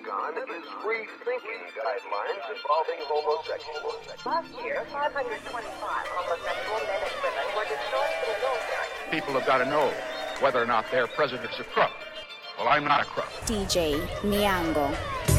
Pentagon is rethinking guidelines involving homosexuals. Last year, 525 homosexual men and women were discharged from the military. People have got to know whether or not their president's a crook. Well, I'm not a crook. DJ Niango.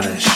Just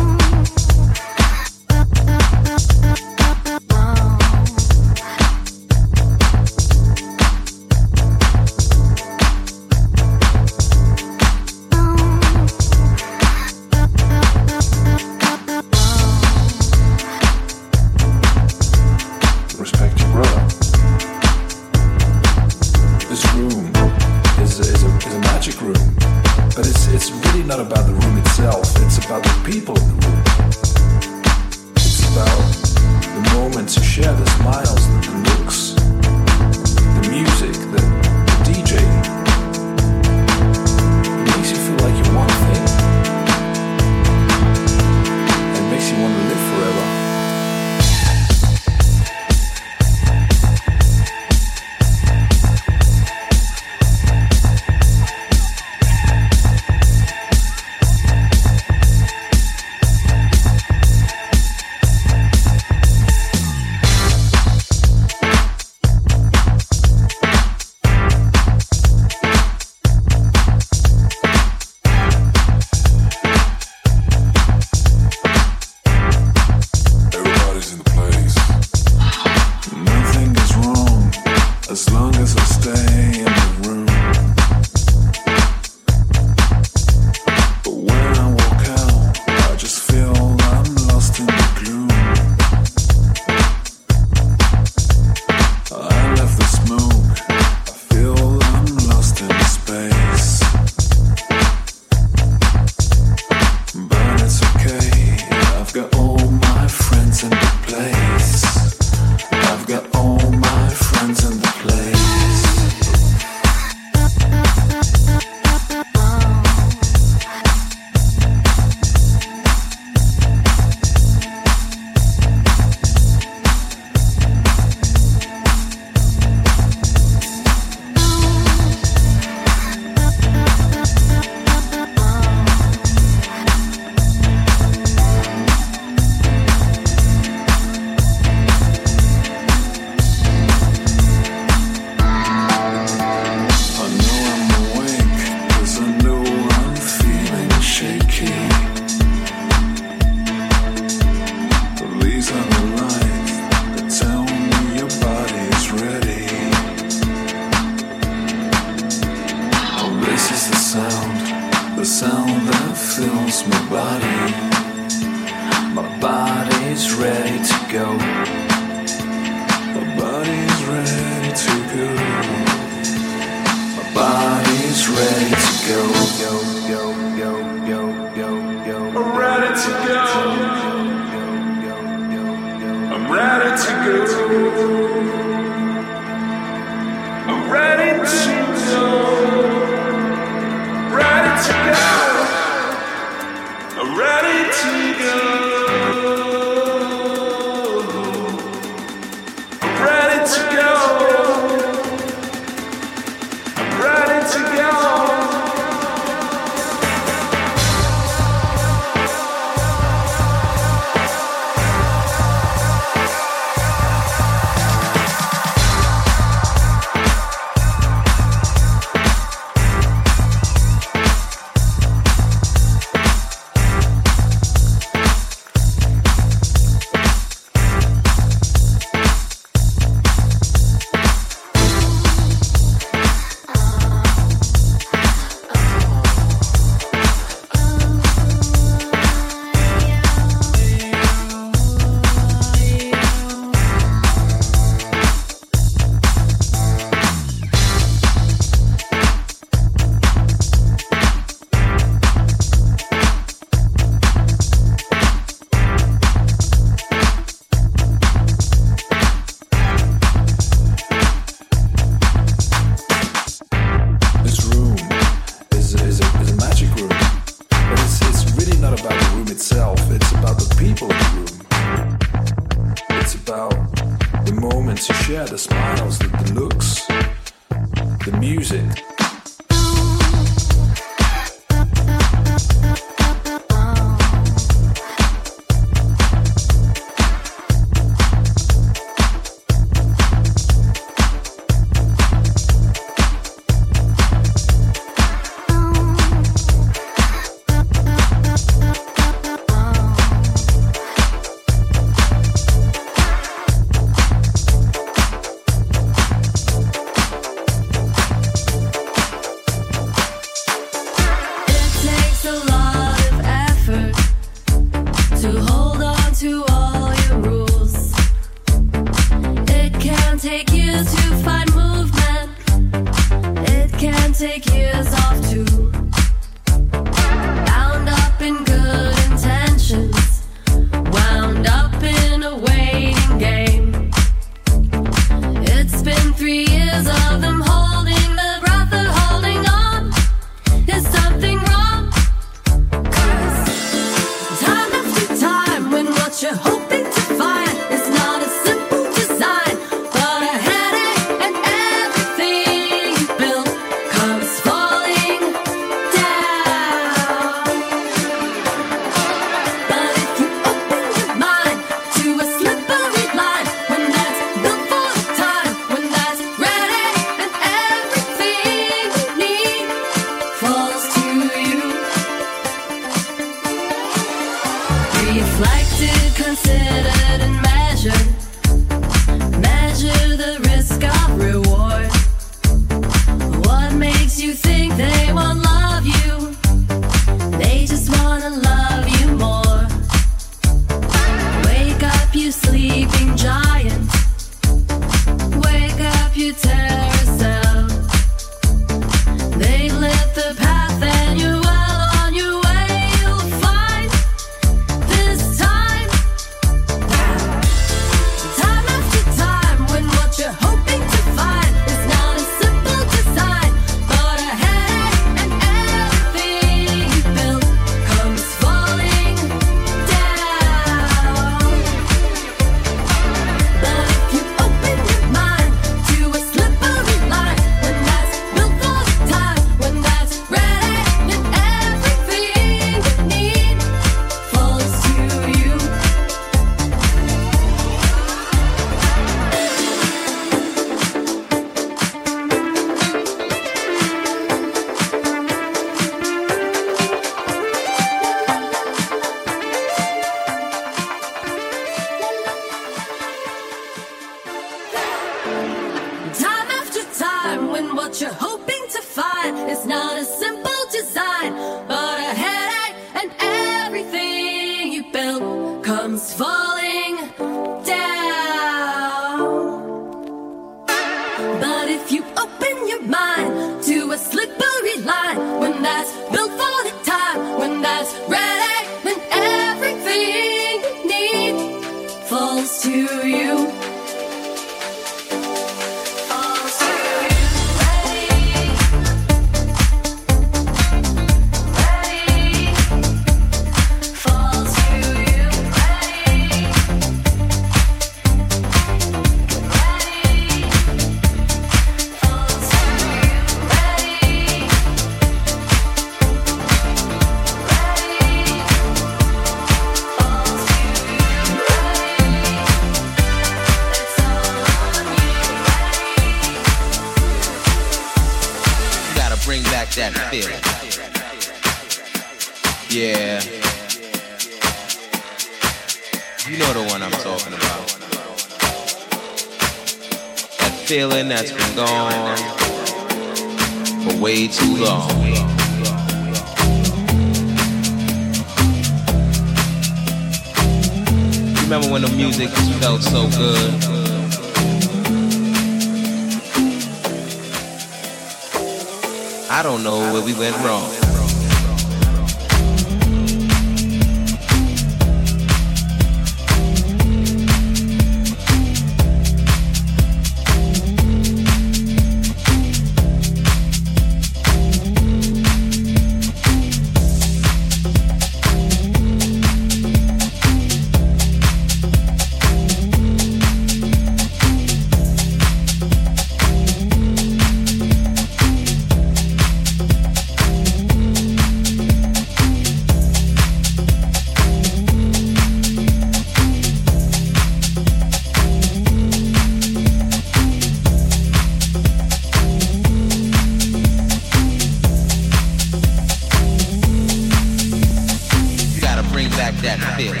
feeling.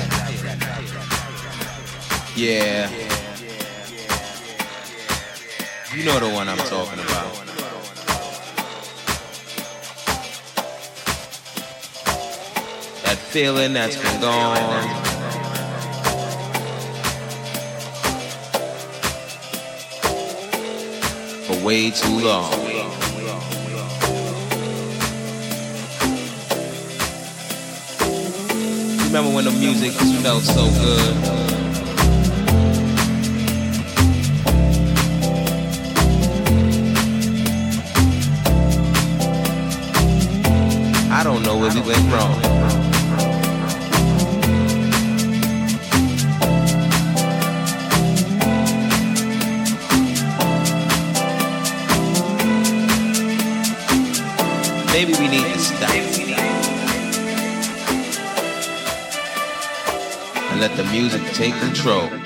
Yeah. You know the one I'm talking about. That feeling that's been gone. For way too long. Remember when the music felt so good? I don't know where we went wrong. Let the music take control.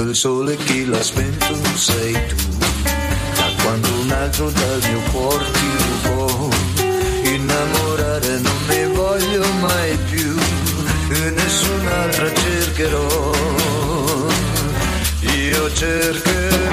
spento il sole chi l'ha spento sei tu. Da quando un altro dal mio cuore ti rubò. Innamorare non ne voglio mai più e nessun'altra cercherò. Io cercherò